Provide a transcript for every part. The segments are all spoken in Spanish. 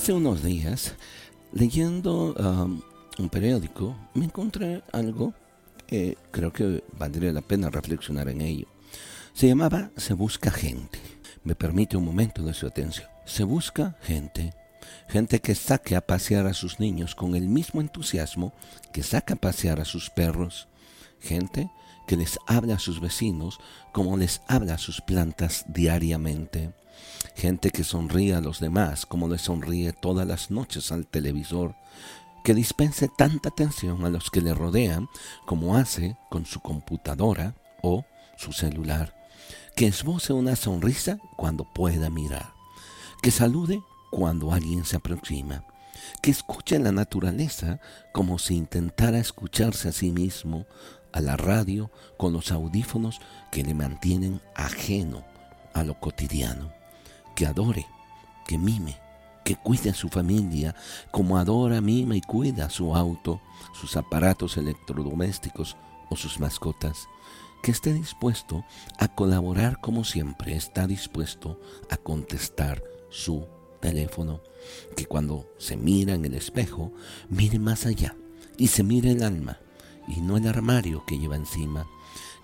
Hace unos días, leyendo um, un periódico, me encontré algo que creo que valdría la pena reflexionar en ello. Se llamaba Se busca gente. Me permite un momento de su atención. Se busca gente. Gente que saque a pasear a sus niños con el mismo entusiasmo que saca a pasear a sus perros. Gente que les habla a sus vecinos como les habla a sus plantas diariamente. Gente que sonríe a los demás como les sonríe todas las noches al televisor. Que dispense tanta atención a los que le rodean como hace con su computadora o su celular. Que esboce una sonrisa cuando pueda mirar. Que salude cuando alguien se aproxima. Que escuche la naturaleza como si intentara escucharse a sí mismo a la radio con los audífonos que le mantienen ajeno a lo cotidiano, que adore, que mime, que cuide a su familia como adora, mima y cuida su auto, sus aparatos electrodomésticos o sus mascotas, que esté dispuesto a colaborar como siempre está dispuesto a contestar su teléfono, que cuando se mira en el espejo, mire más allá y se mire el alma y no el armario que lleva encima,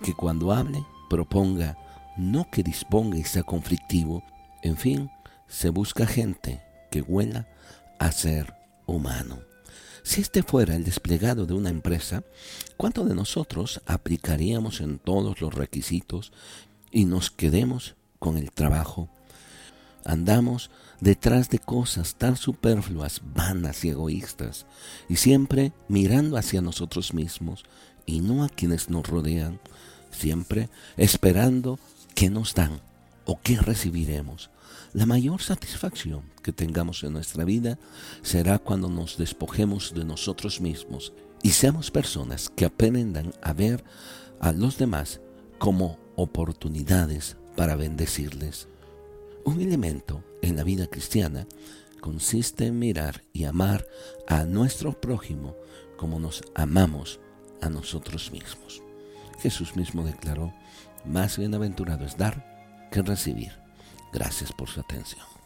que cuando hable proponga, no que disponga y sea conflictivo, en fin, se busca gente que huela a ser humano. Si este fuera el desplegado de una empresa, ¿cuánto de nosotros aplicaríamos en todos los requisitos y nos quedemos con el trabajo? Andamos detrás de cosas tan superfluas, vanas y egoístas, y siempre mirando hacia nosotros mismos y no a quienes nos rodean, siempre esperando qué nos dan o qué recibiremos. La mayor satisfacción que tengamos en nuestra vida será cuando nos despojemos de nosotros mismos y seamos personas que aprendan a ver a los demás como oportunidades para bendecirles. Un elemento en la vida cristiana consiste en mirar y amar a nuestro prójimo como nos amamos a nosotros mismos. Jesús mismo declaró, más bienaventurado es dar recibir. Gracias por su atención.